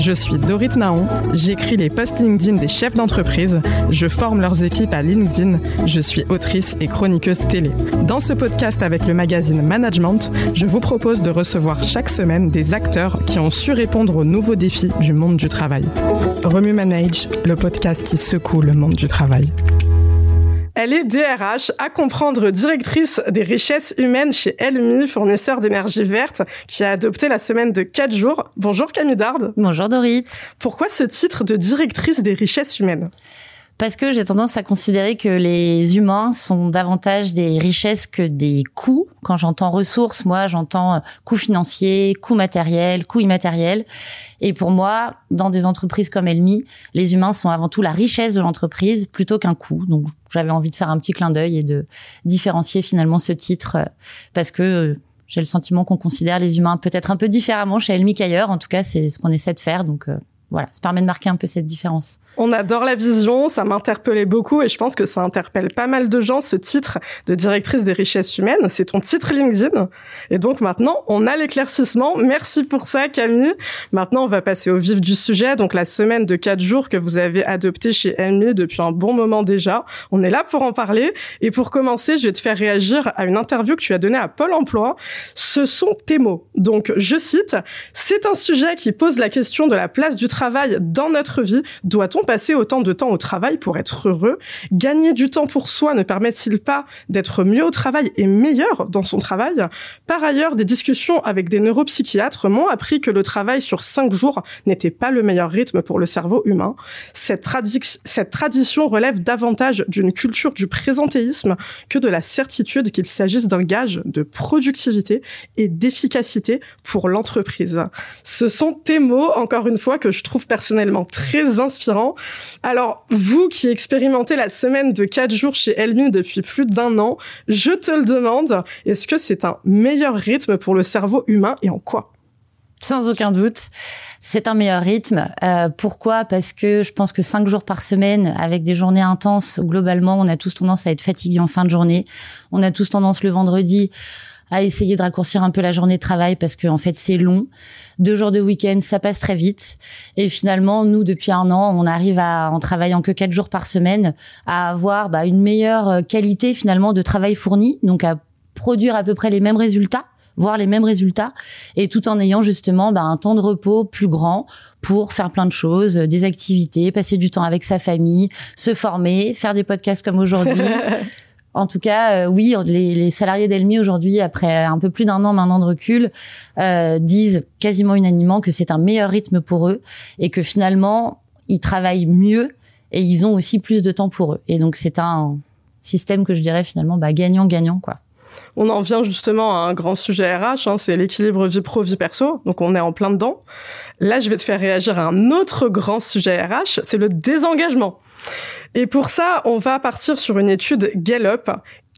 Je suis Dorit Naon, j'écris les posts LinkedIn des chefs d'entreprise, je forme leurs équipes à LinkedIn, je suis autrice et chroniqueuse télé. Dans ce podcast avec le magazine Management, je vous propose de recevoir chaque semaine des acteurs qui ont su répondre aux nouveaux défis du monde du travail. Remue Manage, le podcast qui secoue le monde du travail. Elle est DRH, à comprendre directrice des richesses humaines chez Elmi, fournisseur d'énergie verte, qui a adopté la semaine de 4 jours. Bonjour Camille Dard. Bonjour Dorit. Pourquoi ce titre de directrice des richesses humaines? Parce que j'ai tendance à considérer que les humains sont davantage des richesses que des coûts. Quand j'entends ressources, moi, j'entends euh, coûts financiers, coûts matériels, coûts immatériels. Et pour moi, dans des entreprises comme Elmi, les humains sont avant tout la richesse de l'entreprise plutôt qu'un coût. Donc, j'avais envie de faire un petit clin d'œil et de différencier finalement ce titre euh, parce que euh, j'ai le sentiment qu'on considère les humains peut-être un peu différemment chez Elmi qu'ailleurs. En tout cas, c'est ce qu'on essaie de faire. Donc, voilà, ça permet de marquer un peu cette différence. On adore la vision, ça m'interpellait beaucoup et je pense que ça interpelle pas mal de gens, ce titre de directrice des richesses humaines. C'est ton titre LinkedIn. Et donc maintenant, on a l'éclaircissement. Merci pour ça, Camille. Maintenant, on va passer au vif du sujet. Donc la semaine de quatre jours que vous avez adoptée chez Amy depuis un bon moment déjà. On est là pour en parler. Et pour commencer, je vais te faire réagir à une interview que tu as donnée à Pôle emploi. Ce sont tes mots. Donc, je cite, c'est un sujet qui pose la question de la place du travail dans notre vie, doit-on passer autant de temps au travail pour être heureux Gagner du temps pour soi ne permet-il pas d'être mieux au travail et meilleur dans son travail? Par ailleurs, des discussions avec des neuropsychiatres m'ont appris que le travail sur cinq jours n'était pas le meilleur rythme pour le cerveau humain. Cette, cette tradition relève davantage d'une culture du présentéisme que de la certitude qu'il s'agisse d'un gage de productivité et d'efficacité pour l'entreprise. Ce sont tes mots, encore une fois, que je trouve personnellement très Alors, vous qui expérimentez la semaine de 4 jours chez Elmi depuis plus d'un an, je te le demande, est-ce que c'est un meilleur rythme pour le cerveau humain et en quoi? Sans aucun doute, c'est un meilleur rythme. Euh, pourquoi? Parce que je pense que cinq jours par semaine, avec des journées intenses, globalement, on a tous tendance à être fatigué en fin de journée. On a tous tendance le vendredi à essayer de raccourcir un peu la journée de travail parce que en fait c'est long. Deux jours de week-end, ça passe très vite. Et finalement, nous depuis un an, on arrive à, en travaillant que quatre jours par semaine, à avoir bah, une meilleure qualité finalement de travail fourni, donc à produire à peu près les mêmes résultats voir les mêmes résultats et tout en ayant justement bah, un temps de repos plus grand pour faire plein de choses, des activités, passer du temps avec sa famille, se former, faire des podcasts comme aujourd'hui. En tout cas, euh, oui, les, salariés d'Elmi aujourd'hui, après un peu plus d'un an maintenant de recul, euh, disent quasiment unanimement que c'est un meilleur rythme pour eux et que finalement, ils travaillent mieux et ils ont aussi plus de temps pour eux. Et donc, c'est un système que je dirais finalement bah, gagnant-gagnant, quoi. On en vient justement à un grand sujet RH, hein, c'est l'équilibre vie pro vie perso. Donc on est en plein dedans. Là, je vais te faire réagir à un autre grand sujet RH, c'est le désengagement. Et pour ça, on va partir sur une étude Gallup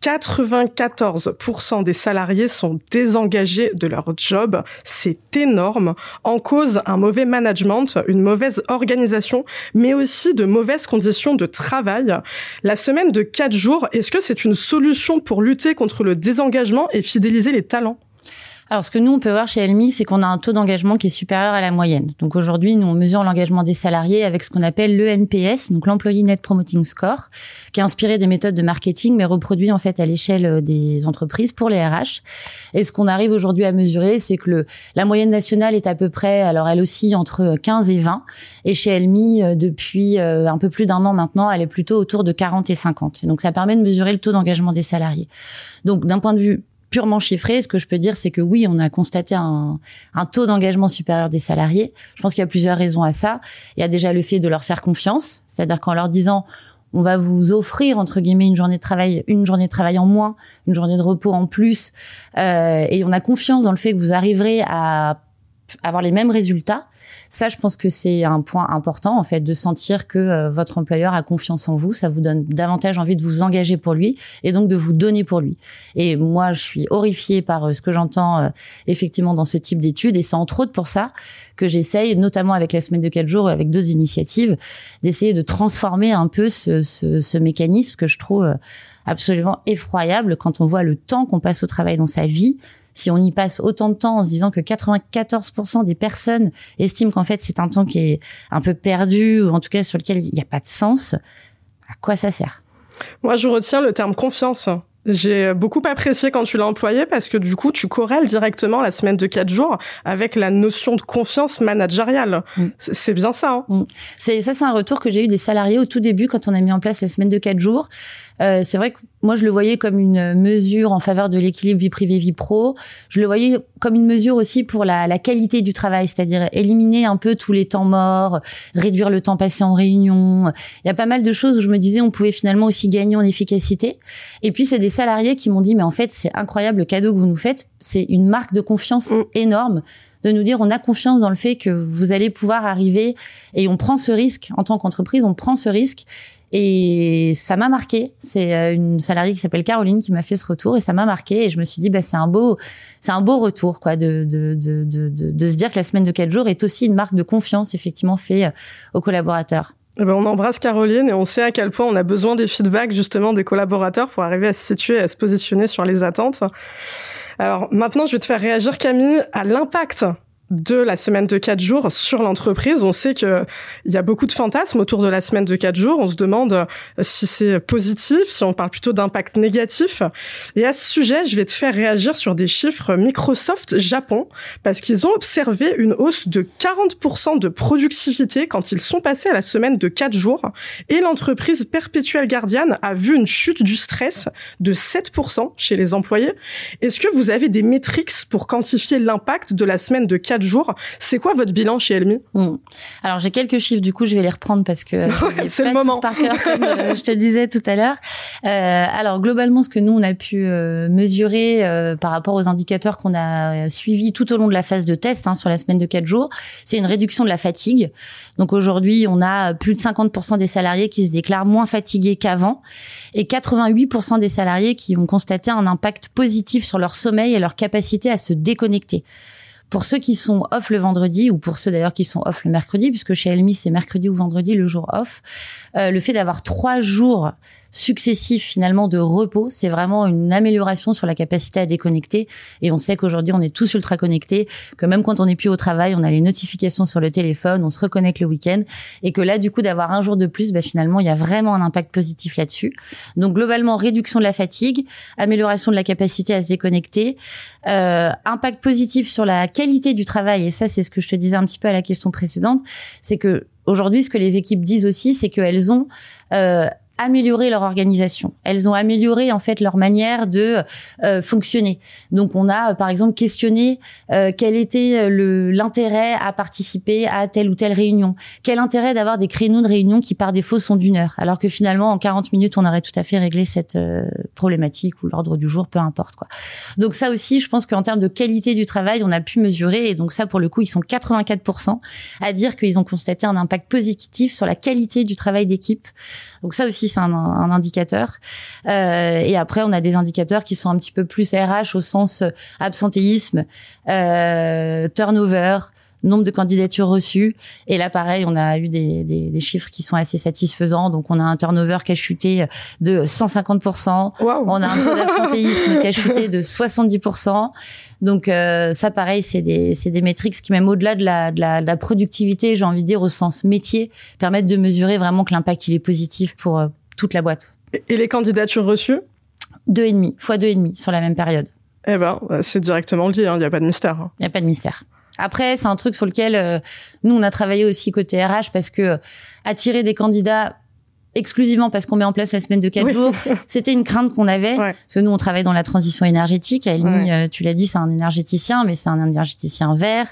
94% des salariés sont désengagés de leur job. C'est énorme. En cause, un mauvais management, une mauvaise organisation, mais aussi de mauvaises conditions de travail. La semaine de 4 jours, est-ce que c'est une solution pour lutter contre le désengagement et fidéliser les talents? Alors, ce que nous, on peut voir chez Elmi, c'est qu'on a un taux d'engagement qui est supérieur à la moyenne. Donc, aujourd'hui, nous, on mesure l'engagement des salariés avec ce qu'on appelle l'ENPS, donc l'Employee Net Promoting Score, qui est inspiré des méthodes de marketing, mais reproduit, en fait, à l'échelle euh, des entreprises pour les RH. Et ce qu'on arrive aujourd'hui à mesurer, c'est que le, la moyenne nationale est à peu près, alors elle aussi, entre 15 et 20. Et chez Elmi, euh, depuis euh, un peu plus d'un an maintenant, elle est plutôt autour de 40 et 50. donc, ça permet de mesurer le taux d'engagement des salariés. Donc, d'un point de vue purement chiffré, ce que je peux dire, c'est que oui, on a constaté un, taux d'engagement supérieur des salariés. Je pense qu'il y a plusieurs raisons à ça. Il y a déjà le fait de leur faire confiance, c'est-à-dire qu'en leur disant on va vous offrir entre guillemets une journée de travail, une journée de travail en moins, une journée de repos en plus, euh, et on a confiance dans le fait que vous arriverez à avoir les mêmes résultats. Ça, je pense que c'est un point important, en fait, de sentir que euh, votre employeur a confiance en vous. Ça vous donne davantage envie de vous engager pour lui et donc de vous donner pour lui. Et moi, je suis horrifiée par euh, ce que j'entends euh, effectivement dans ce type d'études. Et c'est entre autres pour ça que j'essaye, notamment avec la semaine de quatre jours et avec d'autres initiatives, d'essayer de transformer un peu ce, ce, ce mécanisme que je trouve absolument effroyable quand on voit le temps qu'on passe au travail dans sa vie si on y passe autant de temps en se disant que 94% des personnes estiment qu'en fait c'est un temps qui est un peu perdu ou en tout cas sur lequel il n'y a pas de sens, à quoi ça sert? Moi, je retiens le terme confiance. J'ai beaucoup apprécié quand tu l'as employé parce que du coup, tu corrèles directement la semaine de quatre jours avec la notion de confiance managériale. Mm. C'est bien ça. Hein mm. C'est ça, c'est un retour que j'ai eu des salariés au tout début quand on a mis en place la semaine de quatre jours. Euh, c'est vrai que moi, je le voyais comme une mesure en faveur de l'équilibre vie privée vie pro. Je le voyais comme une mesure aussi pour la, la qualité du travail, c'est-à-dire éliminer un peu tous les temps morts, réduire le temps passé en réunion. Il y a pas mal de choses où je me disais on pouvait finalement aussi gagner en efficacité. Et puis c'est des salariés qui m'ont dit mais en fait c'est incroyable le cadeau que vous nous faites, c'est une marque de confiance mm. énorme de nous dire on a confiance dans le fait que vous allez pouvoir arriver et on prend ce risque en tant qu'entreprise, on prend ce risque et ça m'a marqué. C'est euh, une salariée qui s'appelle Caroline qui m'a fait ce retour et ça m'a marqué. Et je me suis dit, bah, c'est un beau, c'est un beau retour, quoi, de, de, de, de, de se dire que la semaine de quatre jours est aussi une marque de confiance, effectivement, fait euh, aux collaborateurs. Eh ben on embrasse Caroline et on sait à quel point on a besoin des feedbacks justement des collaborateurs pour arriver à se situer, à se positionner sur les attentes. Alors maintenant, je vais te faire réagir Camille à l'impact de la semaine de quatre jours sur l'entreprise. On sait que il y a beaucoup de fantasmes autour de la semaine de quatre jours. On se demande euh, si c'est positif, si on parle plutôt d'impact négatif. Et à ce sujet, je vais te faire réagir sur des chiffres Microsoft Japon parce qu'ils ont observé une hausse de 40% de productivité quand ils sont passés à la semaine de quatre jours. Et l'entreprise Perpetual Guardian a vu une chute du stress de 7% chez les employés. Est-ce que vous avez des métriques pour quantifier l'impact de la semaine de quatre jours. C'est quoi votre bilan chez Elmi? Hmm. Alors j'ai quelques chiffres, du coup je vais les reprendre parce que c'est le moment. Par cœur, comme euh, je te disais tout à l'heure. Euh, alors globalement, ce que nous on a pu euh, mesurer euh, par rapport aux indicateurs qu'on a suivis tout au long de la phase de test hein, sur la semaine de 4 jours, c'est une réduction de la fatigue. Donc aujourd'hui, on a plus de 50% des salariés qui se déclarent moins fatigués qu'avant et 88% des salariés qui ont constaté un impact positif sur leur sommeil et leur capacité à se déconnecter. Pour ceux qui sont off le vendredi, ou pour ceux d'ailleurs qui sont off le mercredi, puisque chez Elmi c'est mercredi ou vendredi le jour off, euh, le fait d'avoir trois jours successifs finalement de repos, c'est vraiment une amélioration sur la capacité à déconnecter. Et on sait qu'aujourd'hui on est tous ultra connectés, que même quand on n'est plus au travail, on a les notifications sur le téléphone, on se reconnecte le week-end, et que là du coup d'avoir un jour de plus, bah, finalement il y a vraiment un impact positif là-dessus. Donc globalement réduction de la fatigue, amélioration de la capacité à se déconnecter, euh, impact positif sur la qualité du travail. Et ça c'est ce que je te disais un petit peu à la question précédente, c'est que Aujourd'hui, ce que les équipes disent aussi, c'est qu'elles ont euh, amélioré leur organisation. Elles ont amélioré en fait leur manière de euh, fonctionner. Donc on a par exemple questionné euh, quel était le l'intérêt à participer à telle ou telle réunion. Quel intérêt d'avoir des créneaux de réunion qui par défaut sont d'une heure, alors que finalement en 40 minutes on aurait tout à fait réglé cette euh, problématique ou l'ordre du jour, peu importe quoi. Donc ça aussi, je pense qu'en termes de qualité du travail, on a pu mesurer et donc ça pour le coup ils sont 84% à dire qu'ils ont constaté un impact positif sur la qualité du travail d'équipe. Donc ça aussi c'est un, indicateur. Euh, et après, on a des indicateurs qui sont un petit peu plus RH au sens absentéisme, euh, turnover, nombre de candidatures reçues. Et là, pareil, on a eu des, des, des, chiffres qui sont assez satisfaisants. Donc, on a un turnover qui a chuté de 150%. On a un taux d'absentéisme qui a chuté de 70%. Donc, euh, ça, pareil, c'est des, c'est des métriques qui, même au-delà de la, de, la, de la productivité, j'ai envie de dire, au sens métier, permettent de mesurer vraiment que l'impact, il est positif pour, toute la boîte. Et les candidatures reçues? Deux et demi, fois deux et demi sur la même période. Eh ben, c'est directement lié, il hein, n'y a pas de mystère. Il n'y a pas de mystère. Après, c'est un truc sur lequel euh, nous, on a travaillé aussi côté RH parce que euh, attirer des candidats exclusivement parce qu'on met en place la semaine de quatre jours. C'était une crainte qu'on avait. Parce que nous, on travaille dans la transition énergétique. Elmi, euh, tu l'as dit, c'est un énergéticien, mais c'est un énergéticien vert,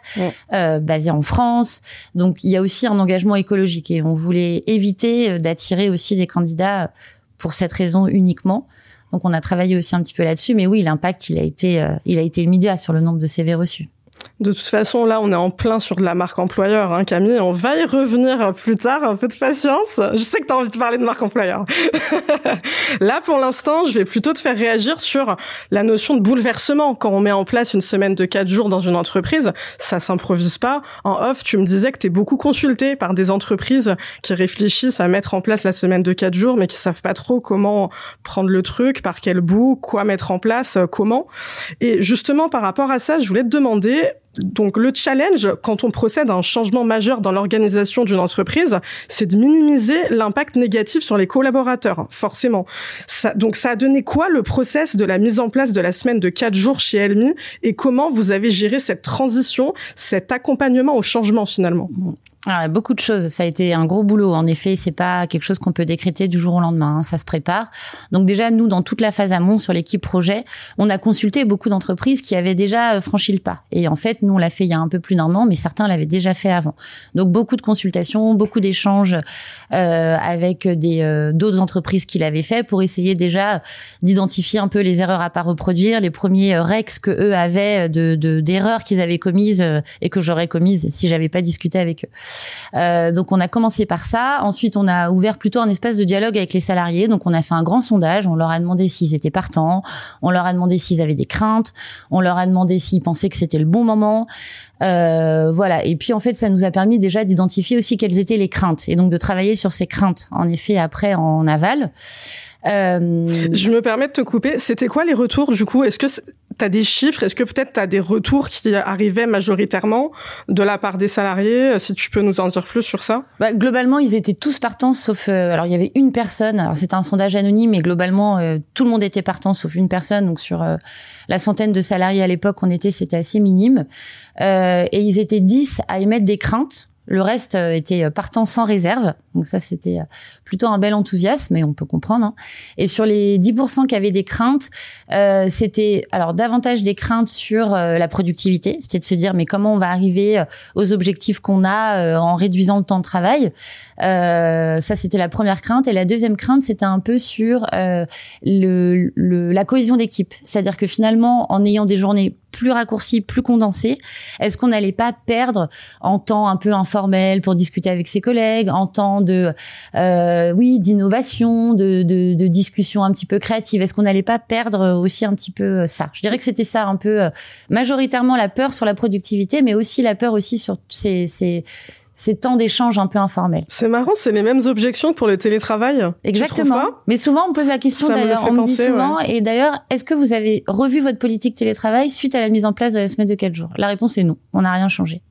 euh, basé en France. Donc, il y a aussi un engagement écologique et on voulait éviter euh, d'attirer aussi des candidats pour cette raison uniquement. Donc, on a travaillé aussi un petit peu là-dessus. Mais oui, l'impact, il a été, il a été immédiat sur le nombre de CV reçus. De toute façon, là, on est en plein sur de la marque employeur, hein, Camille. On va y revenir plus tard. Un peu de patience. Je sais que tu as envie de parler de marque employeur. là, pour l'instant, je vais plutôt te faire réagir sur la notion de bouleversement. Quand on met en place une semaine de quatre jours dans une entreprise, ça s'improvise pas. En off, tu me disais que tu es beaucoup consulté par des entreprises qui réfléchissent à mettre en place la semaine de quatre jours, mais qui savent pas trop comment prendre le truc, par quel bout, quoi mettre en place, euh, comment. Et justement, par rapport à ça, je voulais te demander, donc le challenge, quand on procède à un changement majeur dans l'organisation d'une entreprise, c'est de minimiser l'impact négatif sur les collaborateurs, forcément. Donc ça a donné quoi le process de la mise en place de la semaine de quatre jours chez Elmi et comment vous avez géré cette transition, cet accompagnement au changement finalement? Alors, beaucoup de choses. Ça a été un gros boulot. En effet, c'est pas quelque chose qu'on peut décréter du jour au lendemain. Hein. Ça se prépare. Donc déjà, nous, dans toute la phase amont sur l'équipe projet, on a consulté beaucoup d'entreprises qui avaient déjà euh, franchi le pas. Et en fait, nous, on l'a fait il y a un peu plus d'un an, mais certains l'avaient déjà fait avant. Donc beaucoup de consultations, beaucoup d'échanges euh, avec des euh, d'autres entreprises qui l'avaient fait pour essayer déjà d'identifier un peu les erreurs à pas reproduire, les premiers euh, rex que eux avaient de d'erreurs qu'ils avaient commises et que j'aurais commises si j'avais pas discuté avec eux. Euh, donc on a commencé par ça. Ensuite, on a ouvert plutôt un espace de dialogue avec les salariés. Donc on a fait un grand sondage. On leur a demandé s'ils étaient partants. On leur a demandé s'ils avaient des craintes. On leur a demandé s'ils pensaient que c'était le bon moment. Euh, voilà. Et puis en fait, ça nous a permis déjà d'identifier aussi quelles étaient les craintes et donc de travailler sur ces craintes. En effet, après en aval. Euh... Je me permets de te couper. C'était quoi les retours du coup? Est-ce que tu as des chiffres Est-ce que peut-être tu as des retours qui arrivaient majoritairement de la part des salariés Si tu peux nous en dire plus sur ça? Bah, globalement, ils étaient tous partants, sauf euh, alors il y avait une personne. C'était un sondage anonyme, mais globalement euh, tout le monde était partant, sauf une personne. Donc sur euh, la centaine de salariés à l'époque, on était, c'était assez minime. et ils étaient 10 à émettre des craintes le reste euh, était euh, partant sans réserve. Donc ça, c'était euh, plutôt un bel enthousiasme, mais on peut comprendre. Hein. Et sur les 10% qui avaient des craintes, c'était alors davantage des craintes sur la productivité. C'était de se dire, mais comment on va arriver aux objectifs qu'on a en réduisant le temps de travail? Ça, c'était la première crainte. Et la deuxième crainte, c'était un peu sur le, la cohésion d'équipe. C'est-à-dire que finalement, en ayant des journées plus raccourci, plus condensé, est-ce qu'on n'allait pas perdre en temps un peu informel pour discuter avec ses collègues, en temps de, euh, oui, d'innovation, de, de, de, discussion un petit peu créative? Est-ce qu'on n'allait pas perdre aussi un petit peu ça? Je dirais que c'était ça un peu euh, majoritairement la peur sur la productivité, mais aussi la peur aussi sur ces, ces, ces temps d'échange un peu informels. C'est marrant, c'est les mêmes objections pour le télétravail. Exactement. Mais souvent, on pose la question d'ailleurs, on me dit souvent, et d'ailleurs, est-ce que vous avez revu votre politique télétravail suite à la mise en place de la semaine de 4 jours? La réponse est non, on n'a rien changé.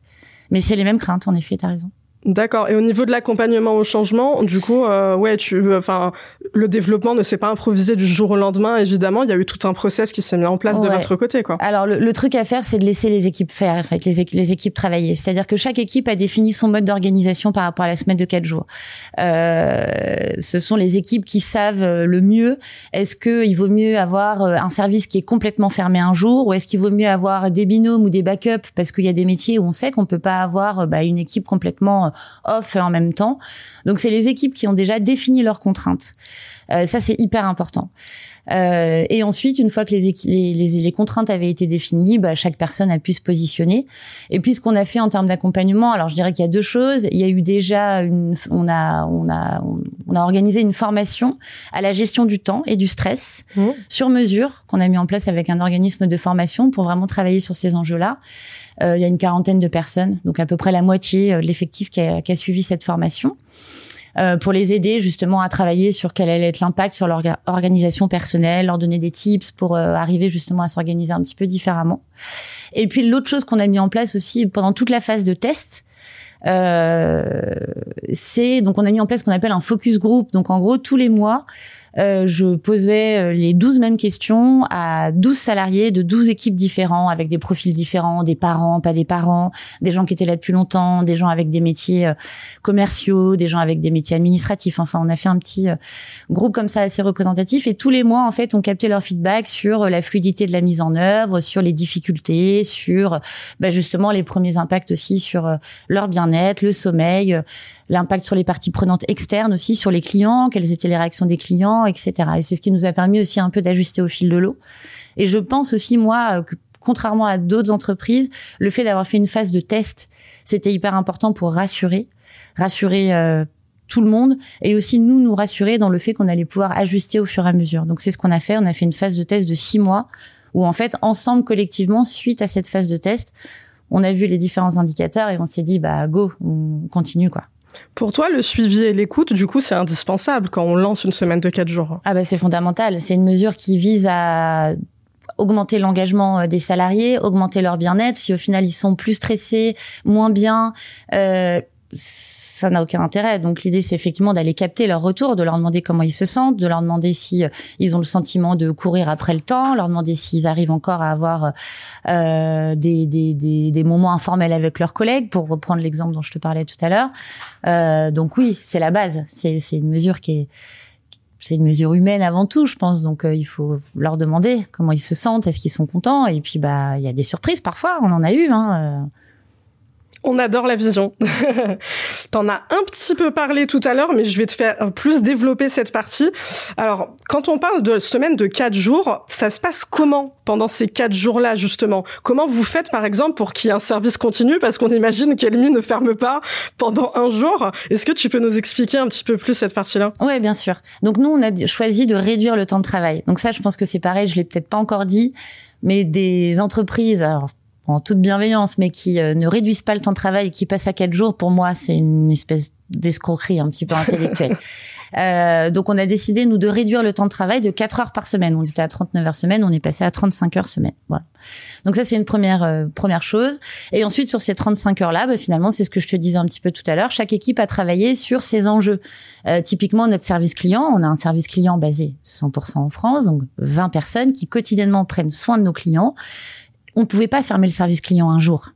Mais c'est les mêmes craintes, en effet, tu as raison. D'accord. Et au niveau de l'accompagnement au changement, du coup, euh, ouais, tu, enfin, le développement ne s'est pas improvisé du jour au lendemain. Évidemment, il y a eu tout un process qui s'est mis en place de votre côté, quoi. Alors, le, truc à faire, c'est de laisser les équipes faire, en fait, les, les équipes travailler. C'est-à-dire que chaque équipe a défini son mode d'organisation par rapport à la semaine de quatre jours. Euh, ce sont les équipes qui savent euh, le mieux. Est-ce que il vaut mieux avoir euh, un service qui est complètement fermé un jour, ou est-ce qu'il vaut mieux avoir des binômes ou des backups? Parce qu'il y a des métiers où on sait qu'on peut pas avoir bah, une équipe complètement off en même temps. Donc c'est les équipes qui ont déjà défini leurs contraintes. Euh, ça c'est hyper important. Euh, et ensuite, une fois que les, les, les, contraintes avaient été définies, bah, chaque personne a pu se positionner. Et puis, ce qu'on a fait en termes d'accompagnement, alors je dirais qu'il y a deux choses. Il y a eu déjà une, on a, on a, on a organisé une formation à la gestion du temps et du stress mmh. sur mesure qu'on a mis en place avec un organisme de formation pour vraiment travailler sur ces enjeux-là. Euh, il y a une quarantaine de personnes, donc à peu près la moitié euh, de l'effectif qui a, qui a suivi cette formation. Euh, pour les aider justement à travailler sur quel allait être l'impact sur leur organisation personnelle, leur donner des tips pour euh, arriver justement à s'organiser un petit peu différemment. Et puis l'autre chose qu'on a mis en place aussi pendant toute la phase de test, euh, c'est donc on a mis en place ce qu'on appelle un focus group. Donc en gros tous les mois, euh, je posais euh, les 12 mêmes questions à 12 salariés de 12 équipes différents, avec des profils différents, des parents, pas des parents, des gens qui étaient là depuis longtemps, des gens avec des métiers euh, commerciaux, des gens avec des métiers administratifs. Enfin, on a fait un petit groupe comme ça assez représentatif. Et tous les mois, en fait, on captait leur feedback sur la fluidité de la mise en œuvre, sur les difficultés, sur bah, justement les premiers impacts aussi sur leur bien-être, le sommeil, l'impact sur les parties prenantes externes aussi, sur les clients, quelles étaient les réactions des clients, etc. Et c'est ce qui nous a permis aussi un peu d'ajuster au fil de l'eau. Et je pense aussi, moi, que contrairement à d'autres entreprises, le fait d'avoir fait une phase de test, c'était hyper important pour rassurer, rassurer euh, tout le monde et aussi nous nous rassurer dans le fait qu'on allait pouvoir ajuster au fur et à mesure. Donc c'est ce qu'on a fait. On a fait une phase de test de six mois où en fait ensemble collectivement suite à cette phase de test, on a vu les différents indicateurs et on s'est dit bah go, on continue quoi. Pour toi, le suivi et l'écoute, du coup, c'est indispensable quand on lance une semaine de quatre jours. Ah bah c'est fondamental. C'est une mesure qui vise à augmenter l'engagement euh, des salariés, augmenter leur bien-être. Si au final ils sont plus stressés, moins bien, euh, ça n'a aucun intérêt. Donc l'idée c'est effectivement d'aller capter leur retour, de leur demander comment ils se sentent, de leur demander si euh, ils ont le sentiment de courir après le temps, leur demander s'ils arrivent encore à avoir euh, des, moments informels avec leurs collègues, pour reprendre l'exemple dont je te parlais tout à l'heure. Euh, donc oui, c'est la base. C'est une mesure qui est c'est une mesure humaine avant tout, je pense. Donc il faut leur demander comment ils se sentent, est-ce qu'ils sont contents? Et puis bah il y a des surprises parfois, on en a eu. Hein. On adore la vision. T'en as un petit peu parlé tout à l'heure, mais je vais te faire plus développer cette partie. Alors, quand on parle de semaine de quatre jours, ça se passe comment pendant ces quatre jours-là, justement? Comment vous faites, par exemple, pour qu'il y ait un service continu? Parce qu'on imagine qu'Elmi ne ferme pas pendant un jour. Est-ce que tu peux nous expliquer un petit peu plus cette partie-là? Oui, bien sûr. Donc, nous, on a choisi de réduire le temps de travail. Donc ça, je pense que c'est pareil, je l'ai peut-être pas encore dit, mais des entreprises, alors en toute bienveillance, mais qui euh, ne réduisent pas le temps de travail et qui passent à quatre jours, pour moi, c'est une espèce d'escroquerie un petit peu intellectuelle. euh, donc, on a décidé, nous, de réduire le temps de travail de 4 heures par semaine. On était à 39 heures semaine, on est passé à 35 heures semaine. Voilà. Donc ça, c'est une première euh, première chose. Et ensuite, sur ces 35 heures-là, bah, finalement, c'est ce que je te disais un petit peu tout à l'heure. Chaque équipe a travaillé sur ses enjeux. Euh, typiquement, notre service client, on a un service client basé 100% en France, donc 20 personnes qui quotidiennement prennent soin de nos clients on ne pouvait pas fermer le service client un jour.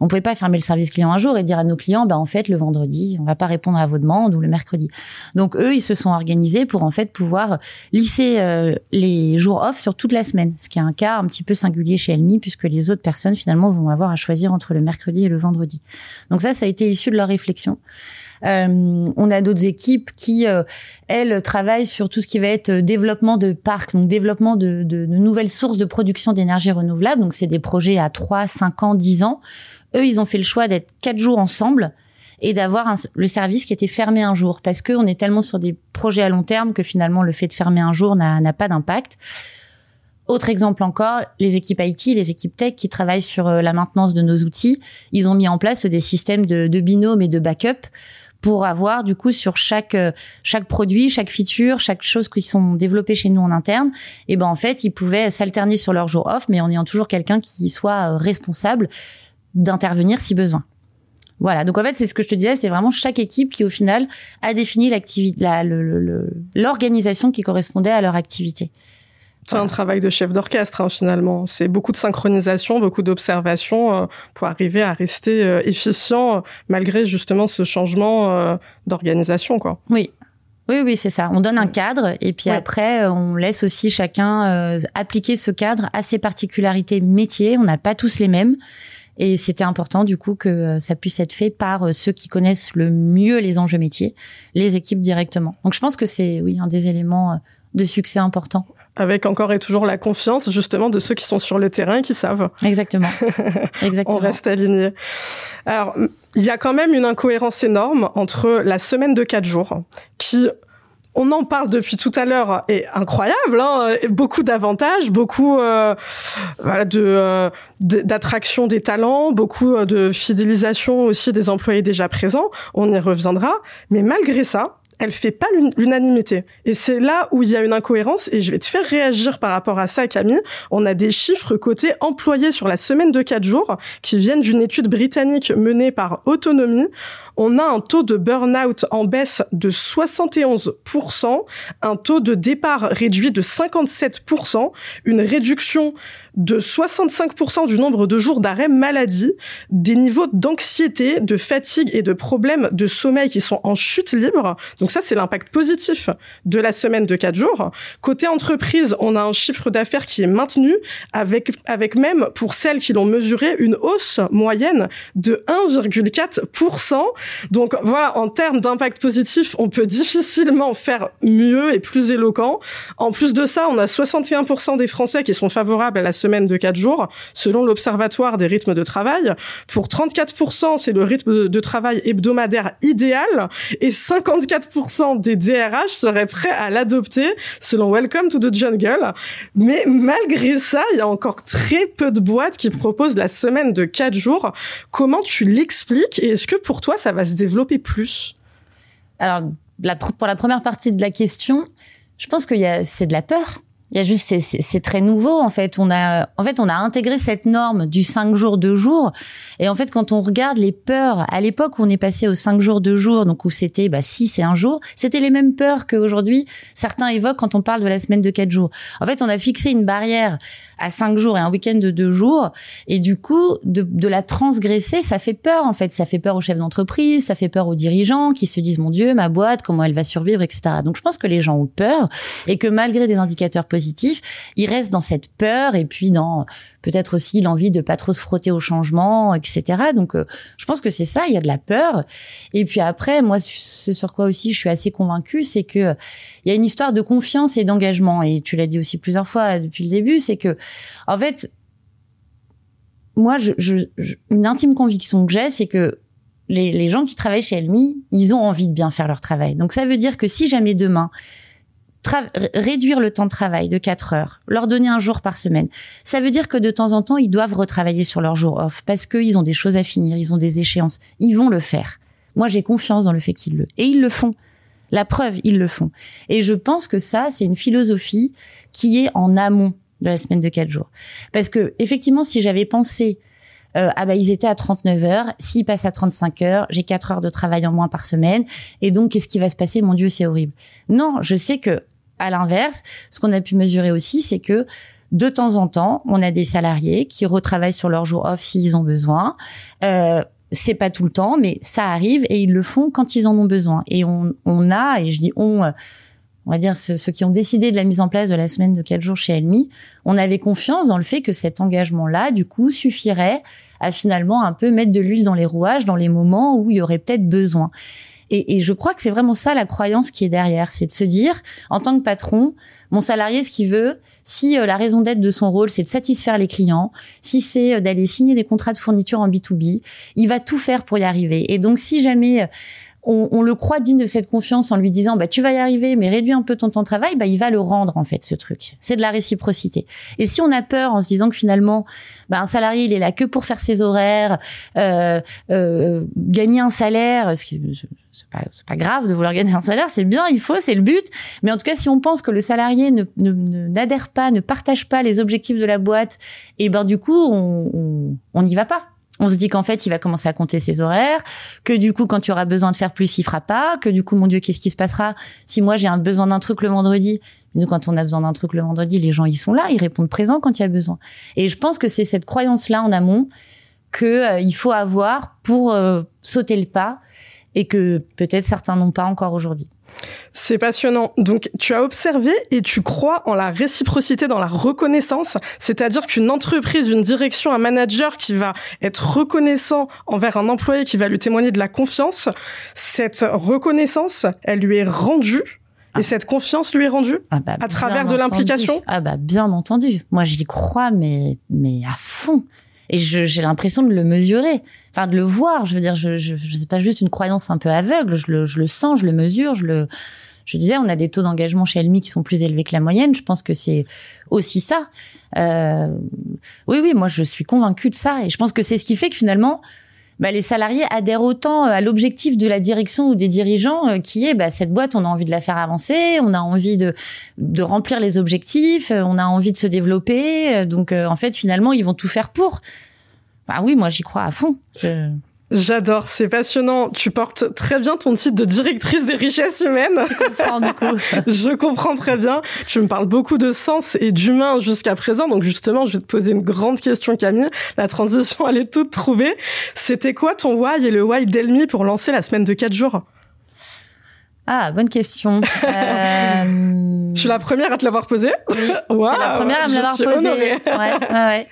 On pouvait pas fermer le service client un jour et dire à nos clients, bah en fait le vendredi, on va pas répondre à vos demandes ou le mercredi. Donc eux, ils se sont organisés pour en fait pouvoir lisser euh, les jours off sur toute la semaine, ce qui est un cas un petit peu singulier chez Elmi puisque les autres personnes finalement vont avoir à choisir entre le mercredi et le vendredi. Donc ça, ça a été issu de leur réflexion. Euh, on a d'autres équipes qui, euh, elles, travaillent sur tout ce qui va être euh, développement de parcs, donc développement de, de, de nouvelles sources de production d'énergie renouvelable. Donc c'est des projets à 3, 5 ans, 10 ans. Eux, ils ont fait le choix d'être quatre jours ensemble et d'avoir le service qui était fermé un jour parce qu'on est tellement sur des projets à long terme que finalement le fait de fermer un jour n'a pas d'impact. Autre exemple encore, les équipes IT, les équipes tech qui travaillent sur la maintenance de nos outils, ils ont mis en place des systèmes de, de binôme et de backup pour avoir du coup sur chaque euh, chaque produit, chaque feature, chaque chose qui sont développées chez nous en interne, et ben en fait ils pouvaient s'alterner sur leur jour off, mais en ayant toujours quelqu'un qui soit euh, responsable d'intervenir si besoin. Voilà, donc en fait c'est ce que je te disais, c'est vraiment chaque équipe qui au final a défini l'activité, l'organisation qui correspondait à leur activité. C'est un travail de chef d'orchestre hein, finalement. C'est beaucoup de synchronisation, beaucoup d'observation euh, pour arriver à rester euh, efficient euh, malgré justement ce changement d'organisation, quoi. Oui. Oui, oui, c'est ça. On donne un cadre et puis après, on laisse aussi chacun appliquer ce cadre à ses particularités métiers. On n'a pas tous les mêmes. Et c'était important du coup que ça puisse être fait par ceux qui connaissent le mieux les enjeux métiers, les équipes directement. Donc je pense que c'est oui un des éléments de succès importants avec encore et toujours la confiance justement de ceux qui sont sur le terrain et qui savent. Exactement. Exactement. On reste aligné. Alors, il y a quand même une incohérence énorme entre la semaine de quatre jours qui on en parle depuis tout à l'heure est incroyable, hein, beaucoup d'avantages, beaucoup euh, voilà, de euh, d'attraction des talents, beaucoup euh, de fidélisation aussi des employés déjà présents. On y reviendra, mais malgré ça, elle fait pas l'unanimité. Et c'est là où il y a une incohérence et je vais te faire réagir par rapport à ça, Camille. On a des chiffres côté employés sur la semaine de 4 jours qui viennent d'une étude britannique menée par Autonomie on a un taux de burn-out en baisse de 71%, un taux de départ réduit de 57%, une réduction de 65% du nombre de jours d'arrêt maladie, des niveaux d'anxiété, de fatigue et de problèmes de sommeil qui sont en chute libre. Donc ça, c'est l'impact positif de la semaine de 4 jours. Côté entreprise, on a un chiffre d'affaires qui est maintenu avec, avec même pour celles qui l'ont mesuré une hausse moyenne de 1,4% Donc voilà, en termes d'impact positif, on peut difficilement faire mieux et plus éloquent. En plus de ça, on a 61% des Français qui sont favorables à la semaine de 4 jours, selon l'Observatoire des rythmes de travail. Pour 34%, c'est le rythme de travail hebdomadaire idéal et 54% des DRH seraient prêts à l'adopter, selon Welcome to the Jungle. Mais malgré ça, il y a encore très peu de boîtes qui proposent la semaine de 4 jours. Comment tu l'expliques et est-ce que pour toi, ça va se développer plus? Alors, pour la première partie de la question, je pense que c'est de la peur. Il y a juste, c'est très nouveau en fait. On a, en fait, on a intégré cette norme du 5 jours, 2 jours. Et en fait, quand on regarde les peurs, à l'époque on est passé aux 5 jours, 2 jours, donc où c'était bah, 6 et 1 jour, c'était les mêmes peurs qu'aujourd'hui certains évoquent quand on parle de la semaine de 4 jours. En fait, on a fixé une barrière à cinq jours et un week-end de deux jours. Et du coup, de, de, la transgresser, ça fait peur en fait. Ça fait peur aux chefs d'entreprise, ça fait peur aux dirigeants qui se disent mon Dieu, ma boîte, comment elle va survivre, etc. Donc je pense que les gens ont peur et que malgré des indicateurs positifs, ils restent dans cette peur et puis dans peut-être aussi l'envie de pas trop se frotter au changement, etc. Donc euh, je pense que c'est ça, il y a de la peur. Et puis après, moi, ce sur quoi aussi je suis assez convaincue, c'est que il y a une histoire de confiance et d'engagement. Et tu l'as dit aussi plusieurs fois depuis le début, c'est que en fait, moi, une intime conviction que j'ai, c'est que les, gens qui travaillent chez Elmi, ils ont envie de bien faire leur travail. Donc ça veut dire que si jamais demain, réduire le temps de travail de 4 heures, leur donner un jour par semaine, ça veut dire que de temps en temps, ils doivent retravailler sur leur jour off parce qu'ils ont des choses à finir, ils ont des échéances. Ils vont le faire. Moi, j'ai confiance dans le fait qu'ils le... Et ils le font. La preuve, ils le font. Et je pense que ça, c'est une philosophie qui est en amont de la semaine de 4 jours. Parce que effectivement, si j'avais pensé euh, ah bah ils étaient à 39 heures, s'ils passent à 35 heures, j'ai 4 heures de travail en moins par semaine et donc qu'est-ce qui va se passer? Mon dieu, c'est horrible. Non, je sais que à l'inverse, ce qu'on a pu mesurer aussi, c'est que de temps en temps, on a des salariés qui retravaillent sur leur jour off s'ils ont besoin. Euh, c'est pas tout le temps, mais ça arrive et ils le font quand ils en ont besoin. Et on, on a, et je dis on, on va dire ceux, qui ont décidé de la mise en place de la semaine de quatre jours chez Elmi, on avait confiance dans le fait que cet engagement-là, du coup, suffirait à finalement un peu mettre de l'huile dans les rouages dans les moments où il y aurait peut-être besoin. Et, et, je crois que c'est vraiment ça la croyance qui est derrière, c'est de se dire, en tant que patron, mon salarié, ce qu'il veut, si euh, la raison d'être de son rôle, c'est de satisfaire les clients, si c'est euh, d'aller signer des contrats de fourniture en B2B, il va tout faire pour y arriver. Et donc, si jamais euh, on, on, le croit digne de cette confiance en lui disant bah tu vas y arriver mais réduis un peu ton temps de travail bah il va le rendre en fait ce truc. C'est de la réciprocité. Et si on a peur en se disant que finalement bah, un salarié il est là que pour faire ses horaires euh, euh, gagner un salaire ce qui c'est pas, pas grave de vouloir gagner un salaire c'est bien il faut c'est le but. Mais en tout cas si on pense que le salarié ne n'adhère pas ne partage pas les objectifs de la boîte et ben du coup on on n'y va pas on se dit qu'en fait, il va commencer à compter ses horaires, que du coup, quand tu auras besoin de faire plus, il fera pas, que du coup, mon Dieu, qu'est-ce qui se passera si moi j'ai un besoin d'un truc le vendredi? Nous, quand on a besoin d'un truc le vendredi, les gens, ils sont là, ils répondent présent quand il y a besoin. Et je pense que c'est cette croyance-là en amont que euh, faut avoir pour euh, sauter le pas et que peut-être certains n'ont pas encore aujourd'hui. C'est passionnant. Donc, tu as observé et tu crois en la réciprocité dans la reconnaissance, c'est-à-dire qu'une entreprise, une direction, un manager qui va être reconnaissant envers un employé qui va lui témoigner de la confiance, cette reconnaissance, elle lui est rendue et ah. cette confiance lui est rendue ah bah, à travers de l'implication? Ah bah bien entendu. Moi j'y crois mais mais à fond et j'ai l'impression de le mesurer, enfin de le voir. Je veux dire, je, je, c'est pas juste une croyance un peu aveugle. Je le, je le sens, je le mesure, je le. Je disais, on a des taux d'engagement chez Elmi qui sont plus élevés que la moyenne. Je pense que c'est aussi ça. Euh, oui, oui, moi je suis convaincue de ça, et je pense que c'est ce qui fait que finalement, bah, les salariés adhèrent autant à l'objectif de la direction ou des dirigeants euh, qui est bah, cette boîte, on a envie de la faire avancer, on a envie de, remplir les objectifs, on a envie de se développer. Donc euh, en fait, finalement, ils vont tout faire pour. Bah oui, moi j'y crois à fond. J'adore, c'est passionnant. Tu portes très bien ton titre de directrice des richesses humaines. Tu comprends du coup. je comprends très bien. Tu me parles beaucoup de sens et d'humain jusqu'à présent. Donc justement, je vais te poser une grande question, Camille. La transition, elle est toute trouvée. C'était quoi ton why et le why d'Elmi pour lancer la semaine de 4 jours? Ah, bonne question. euh... Je suis la première à te l'avoir posée. Oui, wow, la première à me l'avoir posée. Ouais, ouais.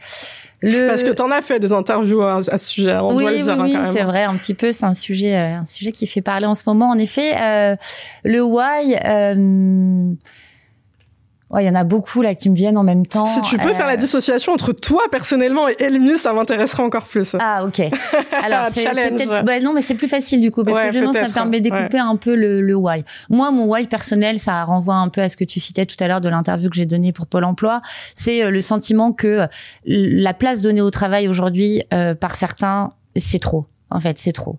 Le... Parce que tu en as fait des interviews à, ce sujet, on oui, doit le dire. Oui, hein, c'est vrai, un petit peu, c'est un sujet, un sujet qui fait parler en ce moment. En effet, euh, le why. Euh, Ouais, il y en a beaucoup là qui me viennent en même temps. Si tu peux faire la euh, dissociation entre toi personnellement et Elmi, ça m'intéresserait encore plus. Ah ok. Alors c'est peut-être bah, non mais c'est plus facile du coup parce que justement ça me permet de découper un peu le, le why. Moi mon why personnel ça renvoie un peu à ce que tu citais tout à l'heure de l'interview que j'ai donnée pour Pôle Emploi. C'est euh, le sentiment que la place donnée au travail aujourd'hui euh, par certains c'est trop. En fait c'est trop.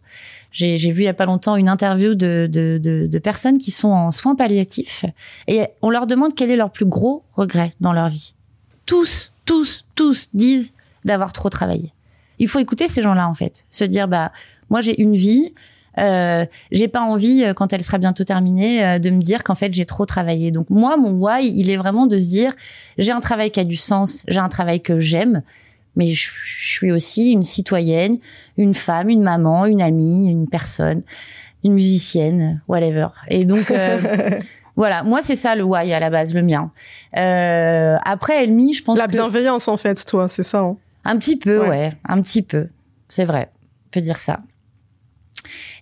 J'ai vu il y a pas longtemps une interview de, de, personnes qui sont en soins palliatifs et on leur demande quel est leur plus gros regret dans leur vie. Tous, tous, tous disent d'avoir trop travaillé. Il faut écouter ces gens-là en fait, se dire bah moi j'ai une vie, euh, j'ai pas envie euh, quand elle sera bientôt terminée euh, de me dire qu'en fait j'ai trop travaillé. Donc moi mon why il est vraiment de se dire j'ai un travail qui a du sens, j'ai un travail que j'aime mais je, suis aussi une citoyenne, une femme, une maman, une amie, une personne, une musicienne, whatever. Et donc euh, voilà, moi c'est ça le why à la base, le mien. Euh, après Elmi, je pense la bienveillance en fait, toi, c'est ça. Hein un petit peu, ouais, un petit peu, c'est vrai, on peut dire ça.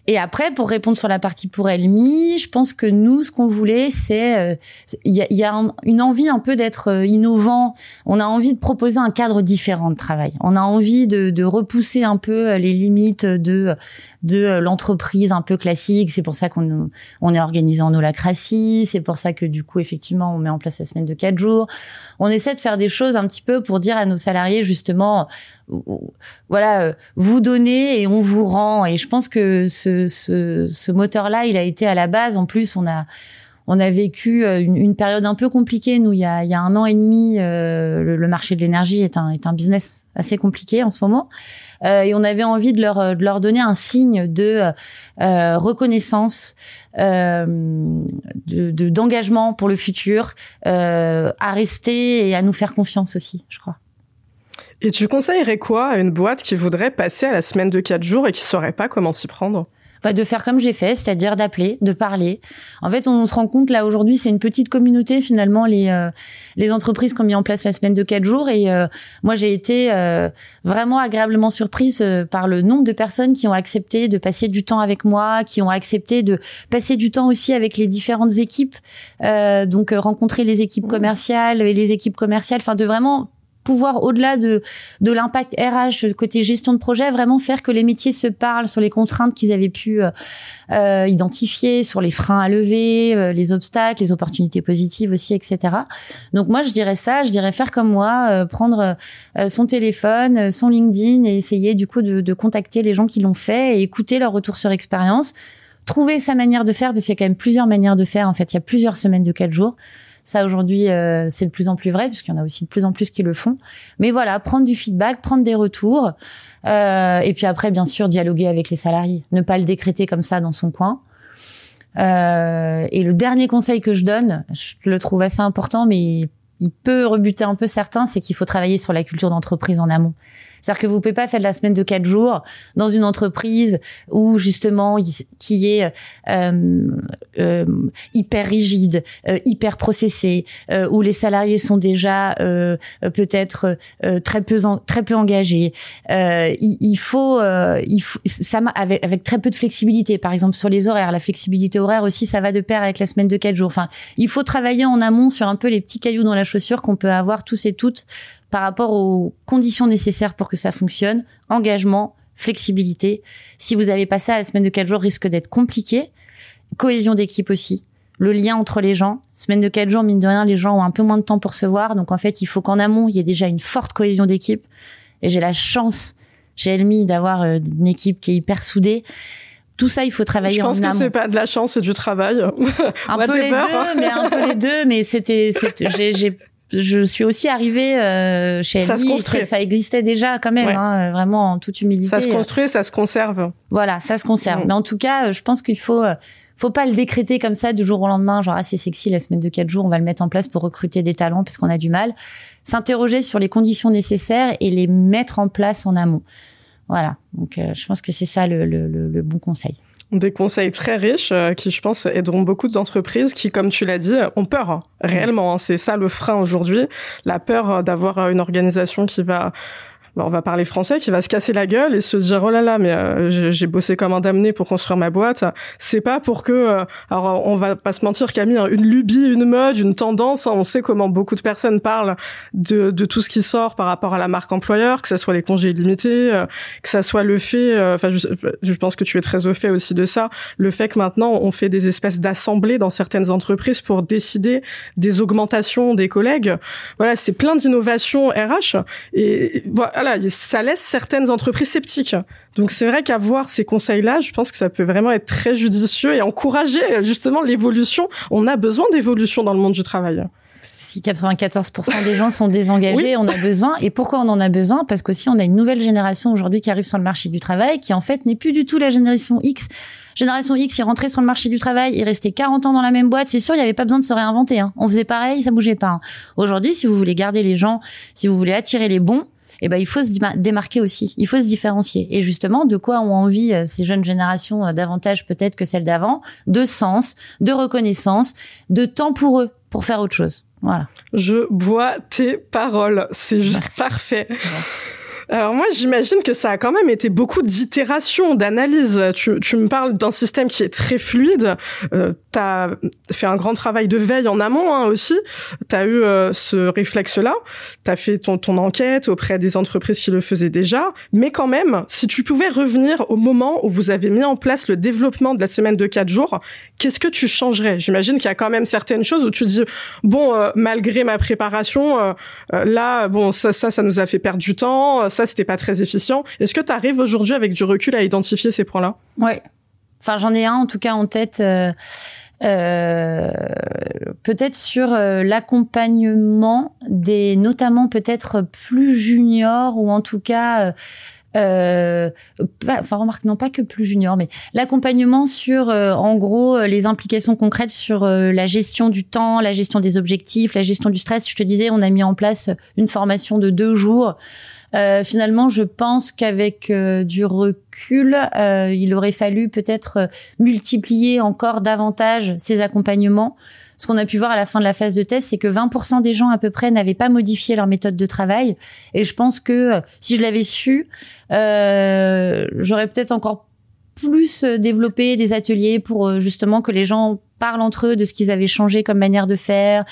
Et après, pour répondre sur la partie pour Elmi, je pense que nous, ce qu'on voulait, c'est il euh, y a, une envie un peu d'être euh, innovant. On a envie de proposer un cadre différent de travail. On a envie de, repousser un peu euh, les limites de de l'entreprise un peu classique. C'est pour ça qu'on on est organisé en holacratie. C'est pour ça que du coup, effectivement, on met en place la semaine de quatre jours. On essaie de faire des choses un petit peu pour dire à nos salariés justement voilà, vous donnez et on vous rend. Et je pense que ce, ce, moteur-là, il a été à la base. En plus, on a on a vécu euh, une, période un peu compliquée. Nous, il y a, un an et demi, euh, le, marché de l'énergie est un, est un business assez compliqué en ce moment. Euh, et on avait envie de leur, de leur donner un signe de reconnaissance, de d'engagement pour le futur, à rester et à nous faire confiance aussi, je crois. Et tu conseillerais quoi à une boîte qui voudrait passer à la semaine de quatre jours et qui saurait pas comment s'y prendre? Bah, de faire comme j'ai fait, c'est-à-dire d'appeler, de parler. En fait, on se rend compte là aujourd'hui, c'est une petite communauté finalement les euh, les entreprises qui ont mis en place la semaine de quatre jours et euh, moi j'ai été euh, vraiment agréablement surprise par le nombre de personnes qui ont accepté de passer du temps avec moi, qui ont accepté de passer du temps aussi avec les différentes équipes, donc rencontrer les équipes mmh. commerciales et les équipes commerciales, enfin de vraiment pouvoir, au-delà de, de l'impact RH, côté gestion de projet, vraiment faire que les métiers se parlent sur les contraintes qu'ils avaient pu euh, euh, identifier, sur les freins à lever, euh, les obstacles, les opportunités positives aussi, etc. Donc moi, je dirais ça, je dirais faire comme moi, prendre son téléphone, son LinkedIn et essayer du coup de, de contacter les gens qui l'ont fait et écouter leur retour sur expérience. Trouver sa manière de faire parce qu'il y a quand même plusieurs manières de faire en fait. Il y a plusieurs semaines de quatre jours ça aujourd'hui, euh, c'est de plus en plus vrai puisqu'il y en a aussi de plus en plus qui le font. Mais voilà, prendre du feedback, prendre des retours, euh, et puis après, bien sûr, dialoguer avec les salariés, ne pas le décréter comme ça dans son coin. Euh, et le dernier conseil que je donne, je le trouve assez important, mais il peut rebuter un peu certains, c'est qu'il faut travailler sur la culture d'entreprise en amont. C'est-à-dire que vous pouvez pas faire de la semaine de quatre jours dans une entreprise où justement qui est euh, euh, hyper rigide, euh, hyper processé, euh, où les salariés sont déjà euh, peut-être euh, très peu très peu engagés. Il, il, faut il faut ça avec, avec très peu de flexibilité. Par exemple sur les horaires, la flexibilité horaire aussi ça va de pair avec la semaine de quatre jours. Enfin, il faut travailler en amont sur un peu les petits cailloux dans la chaussure qu'on peut avoir tous et toutes par rapport aux conditions nécessaires pour que ça fonctionne, engagement, flexibilité. Si vous avez pas ça, la semaine de quatre jours risque d'être compliquée. Cohésion d'équipe aussi. Le lien entre les gens. Semaine de quatre jours, mine de rien, les gens ont un peu moins de temps pour se voir. Donc, en fait, il faut qu'en amont, il y ait déjà une forte cohésion d'équipe. Et j'ai la chance, chez Elmi, d'avoir euh, une équipe qui est hyper soudée. Tout ça, il faut travailler en amont. Je pense que c'est pas de la chance, c'est du travail. un peu les deux, mais un peu les deux. Mais c'était, j'ai je suis aussi arrivée euh, chez ça lui. Se ça existait déjà quand même, hein, vraiment en toute humilité. Ça se construit, ça se conserve. Voilà, ça se conserve. Mm. Mais en tout cas, je pense qu'il faut, euh, faut pas le décréter comme ça du jour au lendemain. Genre, ah, c'est sexy la semaine de quatre jours, on va le mettre en place pour recruter des talents parce qu'on a du mal. S'interroger sur les conditions nécessaires et les mettre en place en amont. Voilà. Donc, euh, je pense que c'est ça le, le, le bon conseil des conseils très riches euh, qui, je pense, aideront beaucoup d'entreprises qui, comme tu l'as dit, ont peur hein. réellement. Hein. c'est ça le frein aujourd'hui, la peur euh, d'avoir euh, une organisation qui va on va parler français, qui va se casser la gueule et se dire oh là là, mais euh, j'ai bossé comme un damné pour construire ma boîte. C'est pas pour que, euh, alors on va pas se mentir, Camille, hein, une lubie, une mode, une tendance. Hein, on sait comment beaucoup de personnes parlent de, de tout ce qui sort par rapport à la marque employeur, que ça soit les congés illimités, euh, que ça soit le fait. Enfin, je, je, pense que tu es très au fait aussi de ça, le fait que maintenant on fait des espèces d'assemblées dans certaines entreprises pour décider des augmentations des collègues. Voilà, c'est plein d'innovations RH et voilà ça laisse certaines entreprises sceptiques. Donc c'est vrai qu'avoir ces conseils-là, je pense que ça peut vraiment être très judicieux et encourager justement l'évolution. On a besoin d'évolution dans le monde du travail si 94% des gens sont désengagés, on a besoin. Et pourquoi on en a besoin? Parce qu'aussi, on a une nouvelle génération aujourd'hui qui arrive sur le marché du travail, qui en fait n'est plus du tout la génération X. Génération X, il rentrait sur le marché du travail, il restait 40 ans dans la même boîte. C'est sûr, il n'y avait pas besoin de se réinventer. Hein. On faisait pareil, ça bougeait pas. Hein. Aujourd'hui, si vous voulez garder les gens, si vous voulez attirer les bons, eh ben il faut se démarquer aussi, il faut se différencier. Et justement, de quoi ont envie euh, ces jeunes générations euh, davantage peut-être que celles d'avant? De sens, de reconnaissance, de temps pour eux pour faire autre chose. Voilà. Je bois tes paroles, c'est juste parfait. Alors moi, j'imagine que ça a quand même été beaucoup d'itérations, d'analyses. Tu, tu, me parles d'un système qui est très fluide. Euh, tu as fait un grand travail de veille en amont hein, aussi. Tu as eu euh, ce réflexe-là. Tu as fait ton, ton enquête auprès des entreprises qui le faisaient déjà. Mais quand même, si tu pouvais revenir au moment où vous avez mis en place le développement de la semaine de quatre jours, qu'est-ce que tu changerais? J'imagine qu'il y a quand même certaines choses où tu dis, bon, euh, malgré ma préparation, euh, là, bon, ça, ça, ça nous a fait perdre du temps ça c'était pas très efficient. Est-ce que tu arrives aujourd'hui avec du recul à identifier ces points-là? Ouais. Enfin, j'en ai un en tout cas en tête. Euh, euh, peut-être sur euh, l'accompagnement des notamment peut-être plus juniors ou en tout cas euh, enfin remarque non pas que plus junior, mais l'accompagnement sur euh, en gros euh, les implications concrètes sur la gestion du temps, la gestion des objectifs, la gestion du stress. Je te disais, on a mis en place une formation de deux jours. finalement, je pense qu'avec du recul, il aurait fallu peut-être multiplier encore davantage ces accompagnements ce qu'on a pu voir à la fin de la phase de test, c'est que 20% des gens à peu près n'avaient pas modifié leur méthode de travail. Et je pense que euh, si je l'avais su, euh, j'aurais peut-être encore plus développé des ateliers pour euh, justement que les gens parlent entre eux de ce qu'ils avaient changé comme manière de faire.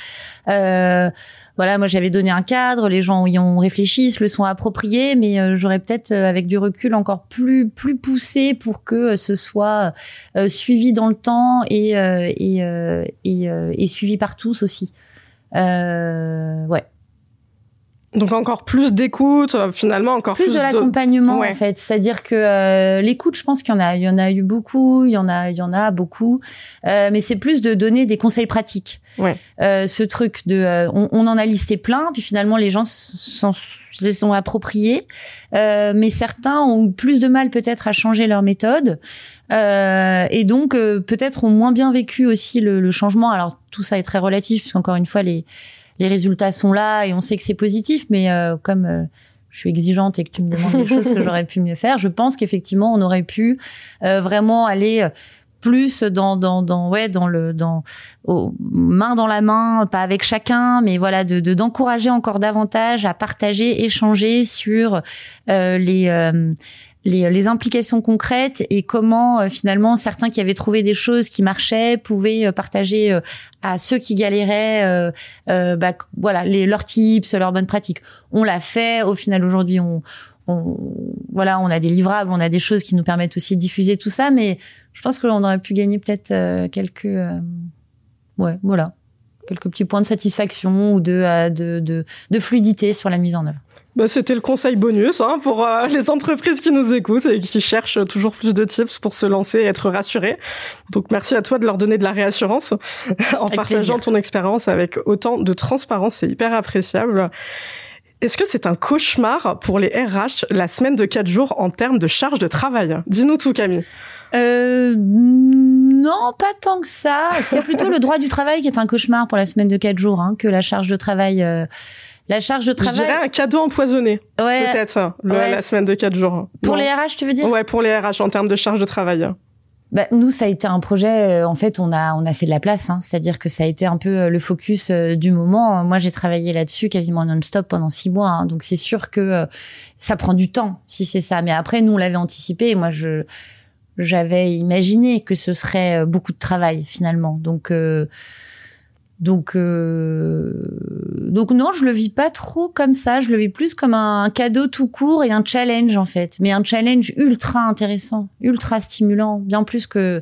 Euh, voilà, moi j'avais donné un cadre, les gens y ont réfléchi, se le sont appropriés, mais euh, j'aurais peut-être euh, avec du recul encore plus plus poussé pour que euh, ce soit suivi dans le temps et et, et, et suivi par tous aussi. ouais. Donc encore plus d'écoute, euh, finalement encore plus, plus de l'accompagnement en fait. C'est-à-dire que euh, l'écoute, je pense qu'il y en a, il y en a eu beaucoup, il y en a, il y en a beaucoup, euh, mais c'est plus de donner des conseils pratiques. Ouais. Euh, ce truc de, euh, on, on, en a listé plein, puis finalement les gens s'en les sont appropriés, mais certains ont plus de mal peut-être à changer leur méthode. et donc peut-être ont moins bien vécu aussi le, le changement. Alors tout ça est très relatif, puisqu'encore une fois les les résultats sont là et on sait que c'est positif, mais euh, comme euh, je suis exigeante et que tu me demandes des choses que j'aurais pu mieux faire, je pense qu'effectivement on aurait pu euh, vraiment aller plus dans dans dans ouais dans le dans main dans la main pas avec chacun mais voilà de d'encourager encore davantage à partager échanger sur les les, les, implications concrètes et comment euh, finalement certains qui avaient trouvé des choses qui marchaient pouvaient euh, partager euh, à ceux qui galéraient bah, voilà les, leurs tips, leurs bonnes pratiques. On l'a fait. Au final, aujourd'hui, on, on, voilà, on a des livrables, on a des choses qui nous permettent aussi de diffuser tout ça, mais je pense que l'on aurait pu gagner peut-être quelques, ouais, voilà, quelques petits points de satisfaction ou de, de, de, de fluidité sur la mise en œuvre. Bah, c'était le conseil bonus hein, pour euh, les entreprises qui nous écoutent et qui cherchent toujours plus de tips pour se lancer et être rassurées. Donc merci à toi de leur donner de la réassurance en partageant ton expérience avec autant de transparence, c'est hyper appréciable. Est-ce que c'est un cauchemar pour les RH la semaine de 4 jours en termes de charge de travail? Dis-nous tout Camille. Euh, non, pas tant que ça. C'est plutôt le droit du travail qui est un cauchemar pour la semaine de 4 jours hein, que la charge de travail. Euh, la charge de travail. Je dirais un cadeau empoisonné. Ouais. Peut-être, la semaine de 4 jours. Pour les RH, tu veux dire? Ouais, pour les RH, en termes de charge de travail. bah, nous, ça a été un projet. Euh, en fait, on a on a fait de la place, hein, c'est-à-dire que ça a été un peu euh, le focus euh, du moment. Moi, j'ai travaillé là-dessus quasiment non-stop pendant six mois, hein, donc c'est sûr que ça prend du temps si c'est ça. Mais après, nous, on l'avait anticipé. Et moi, je j'avais imaginé que ce serait beaucoup de travail finalement. Donc donc, euh... donc non, je le vis pas trop comme ça. Je le vis plus comme un cadeau tout court et un challenge en fait, mais un challenge ultra intéressant, ultra stimulant, bien plus que,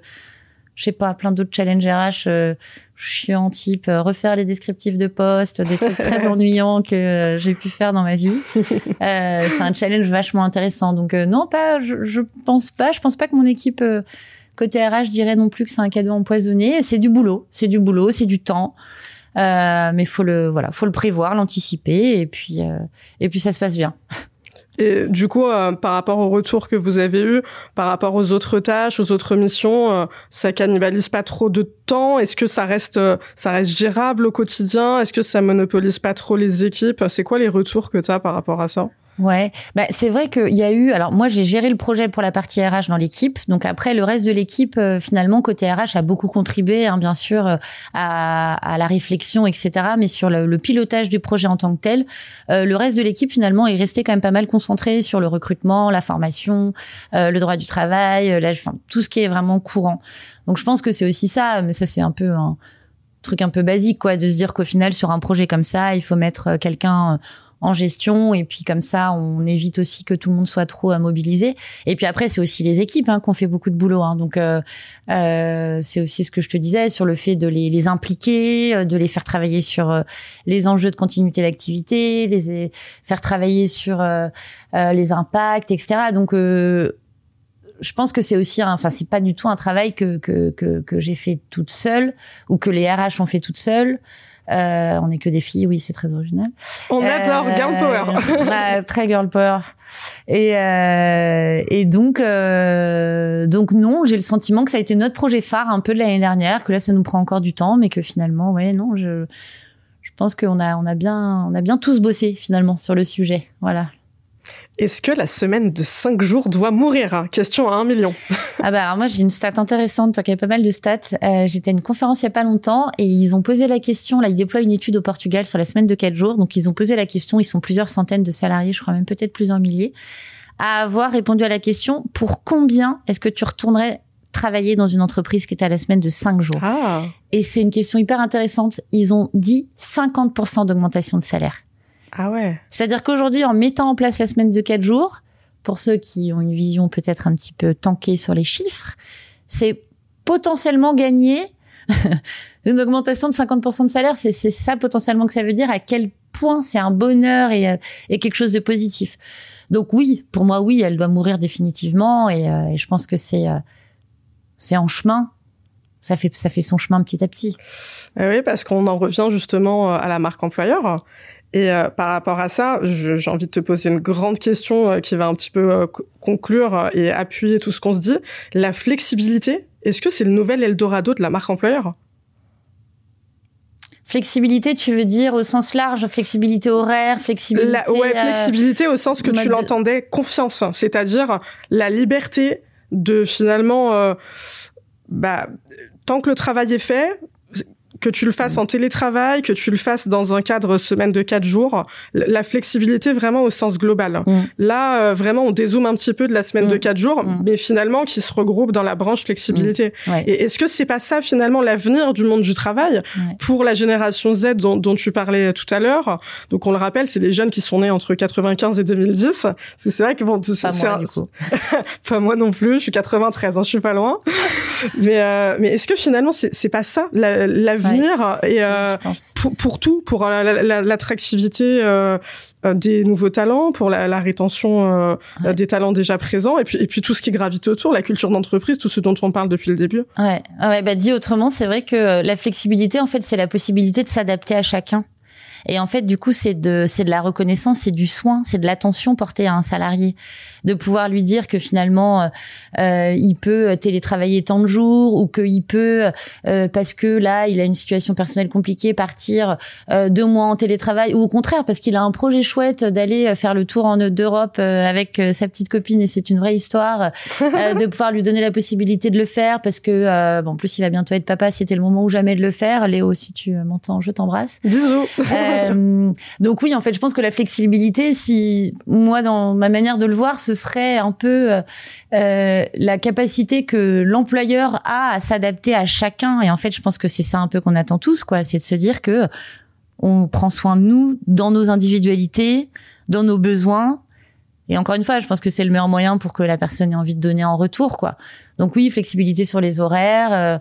je sais pas, plein d'autres challenges RH euh, chiants type euh, refaire les descriptifs de poste, des trucs très ennuyants que euh, j'ai pu faire dans ma vie. Euh, c'est un challenge vachement intéressant. Donc non, pas, je, je pense pas. Je pense pas que mon équipe Côté RH, je dirais non plus que c'est un cadeau empoisonné. C'est du boulot, c'est du boulot, c'est du temps. Euh, mais faut le voilà, faut le prévoir, l'anticiper, et puis euh, et puis ça se passe bien. Et du coup, euh, par rapport au retour que vous avez eu, par rapport aux autres tâches, aux autres missions, euh, ça cannibalise pas trop de temps? Est-ce que ça reste, euh, ça reste gérable au quotidien? Est-ce que ça monopolise pas trop les équipes? C'est quoi les retours que tu as par rapport à ça? Ouais, bah, c'est vrai qu'il y a eu. Alors moi, j'ai géré le projet pour la partie RH dans l'équipe. Donc après, le reste de l'équipe, euh, finalement, côté RH, a beaucoup contribué, hein, bien sûr, euh, à, à, la réflexion, etc. Mais sur le, le, pilotage du projet en tant que tel, euh, le reste de l'équipe finalement est resté quand même pas mal concentré sur le recrutement, la formation, le droit du travail, la, enfin, tout ce qui est vraiment courant. Donc je pense que c'est aussi ça, mais ça c'est un peu un truc un peu basique, quoi, de se dire qu'au final sur un projet comme ça, il faut mettre quelqu'un en gestion et puis comme ça on évite aussi que tout le monde soit trop à mobiliser et puis après c'est aussi les équipes hein, qu'on fait beaucoup de boulot hein. donc euh, euh, c'est aussi ce que je te disais sur le fait de les, les impliquer euh, de les faire travailler sur euh, les enjeux de continuité d'activité les faire travailler sur euh, les impacts etc donc je pense que c'est aussi, enfin, c'est pas du tout un travail que, que, que, que j'ai fait toute seule ou que les RH ont fait toute seules. Euh, on est que des filles, oui, c'est très original. On adore girl power. très girl power. Et, euh, et donc, euh, donc non, j'ai le sentiment que ça a été notre projet phare un peu de l'année dernière, que là, ça nous prend encore du temps, mais que finalement, ouais, non, je, je pense qu'on a, on a bien, on a bien tous bossé finalement sur le sujet. Voilà. Est-ce que la semaine de 5 jours doit mourir Question à 1 million. ah bah alors moi j'ai une stat intéressante, toi qui as pas mal de stats. Euh, J'étais à une conférence il y a pas longtemps et ils ont posé la question, là ils déploient une étude au Portugal sur la semaine de 4 jours, donc ils ont posé la question, ils sont plusieurs centaines de salariés, je crois même peut-être plusieurs milliers, à avoir répondu à la question, pour combien est-ce que tu retournerais travailler dans une entreprise qui était à la semaine de 5 jours? Ah. Et c'est une question hyper intéressante, ils ont dit 50% d'augmentation de salaire. Ah ouais. C'est-à-dire qu'aujourd'hui, en mettant en place la semaine de 4 jours, pour ceux qui ont une vision peut-être un petit peu tankée sur les chiffres, c'est potentiellement gagner une augmentation de 50% de salaire. C'est ça potentiellement que ça veut dire, à quel point c'est un bonheur et, et, quelque chose de positif. Donc oui, pour moi, oui, elle doit mourir définitivement et, euh, et je pense que c'est euh, c'est en chemin ça fait ça fait son chemin petit à petit. Oui, parce qu'on en revient justement à la marque employeur. Et euh, par rapport à ça, j'ai envie de te poser une grande question euh, qui va un petit peu euh, conclure et appuyer tout ce qu'on se dit. La flexibilité, est-ce que c'est le nouvel Eldorado de la marque employeur? Flexibilité, tu veux dire au sens large, flexibilité horaire, flexibilité. La, ouais, flexibilité au sens que tu l'entendais, confiance, c'est-à-dire la liberté de finalement, bah, tant que le travail est fait, que tu le fasses en télétravail, que tu le fasses dans un cadre semaine de quatre jours, la flexibilité vraiment au sens global. Mm. Là, euh, vraiment, on dézoome un petit peu de la semaine de mm. quatre jours, mm. mais finalement qui se regroupe dans la branche flexibilité. Et est-ce que c'est pas ça finalement l'avenir du monde du travail pour la génération Z dont, dont, tu parlais tout à l'heure? Donc on le rappelle, c'est des jeunes qui sont nés entre 95 et 2010. Parce que c'est vrai que bon, pas moi, du coup. pas moi non plus. Je suis 93, hein, je suis pas loin. mais euh, mais est-ce que finalement c'est pas ça l'avenir et euh, pour, pour, tout, pour euh, l'attractivité euh, des nouveaux talents, pour la, la rétention des talents déjà présents, et puis et puis tout ce qui gravite autour, la culture d'entreprise, tout ce dont on parle depuis le début. Ouais, ouais bah dit autrement, c'est vrai que la flexibilité, en fait, c'est la possibilité de s'adapter à chacun. Et en fait, du coup, c'est de, c'est de la reconnaissance, c'est du soin, c'est de l'attention portée à un salarié, de pouvoir lui dire que finalement, euh, il peut télétravailler tant de jours ou qu'il peut, euh, parce que là, il a une situation personnelle compliquée, partir euh, deux mois en télétravail, ou au contraire, parce qu'il a un projet chouette d'aller faire le tour en d'Europe euh, avec euh, sa petite copine et c'est une vraie histoire, de pouvoir lui donner la possibilité de le faire parce que, bon, en plus, il va bientôt être papa, c'était le moment ou jamais de le faire. Léo, si tu m'entends, je t'embrasse. Bisous. Donc oui, en fait, je pense que la flexibilité, si moi, dans ma manière de le voir, ce serait un peu la capacité que l'employeur a à s'adapter à chacun. Et en fait, je pense que c'est ça un peu qu'on attend tous, quoi. C'est de se dire que on prend soin de nous dans nos individualités, dans nos besoins. Et encore une fois, je pense que c'est le meilleur moyen pour que la personne ait envie de donner en retour, quoi. Donc oui, flexibilité sur les horaires, euh,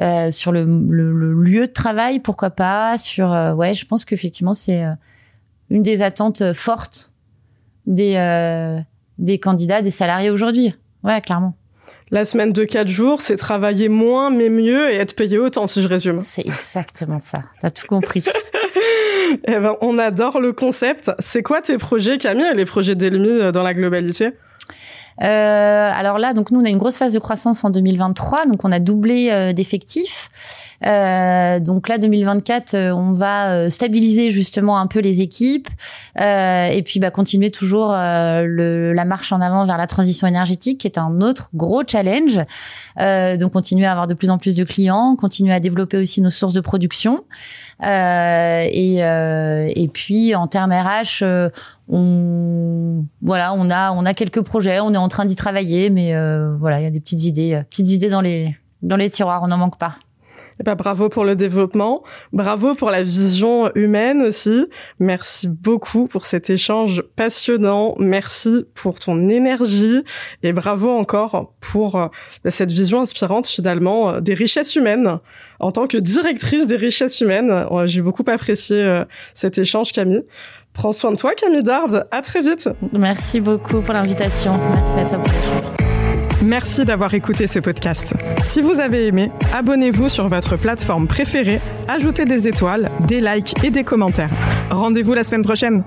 euh, sur le, lieu de travail, pourquoi pas. Sur euh, ouais, je pense qu'effectivement c'est une des attentes fortes des des candidats, des salariés aujourd'hui. Ouais, clairement. La semaine de quatre jours, c'est travailler moins mais mieux et être payé autant, si je résume. C'est exactement ça. T'as tout compris. eh ben, on adore le concept. C'est quoi tes projets, Camille, et les projets d'Elmi euh, dans la globalité? Euh, alors là, donc nous, on a une grosse phase de croissance en 2023, donc on a doublé euh, d'effectifs. Euh, donc là, 2024, euh, on va euh, stabiliser justement un peu les équipes et puis bah, continuer toujours le, la marche en avant vers la transition énergétique, qui est un autre gros challenge. donc continuer à avoir de plus en plus de clients, continuer à développer aussi nos sources de production. et, et puis en termes RH, on voilà, on a on a quelques projets, on est train d'y travailler, mais voilà, il y a des petites idées, petites idées dans les dans les tiroirs, on n'en manque pas. Eh ben, bravo pour le développement, bravo pour la vision humaine aussi. Merci beaucoup pour cet échange passionnant. Merci pour ton énergie et bravo encore pour euh, cette vision inspirante finalement euh, des richesses humaines. En tant que directrice des richesses humaines, euh, j'ai beaucoup apprécié cet échange, Camille. Prends soin de toi, Camille Dard. À très vite. Merci beaucoup pour l'invitation. Merci à toi Merci d'avoir écouté ce podcast. Si vous avez aimé, abonnez-vous sur votre plateforme préférée, ajoutez des étoiles, des likes et des commentaires. Rendez-vous la semaine prochaine.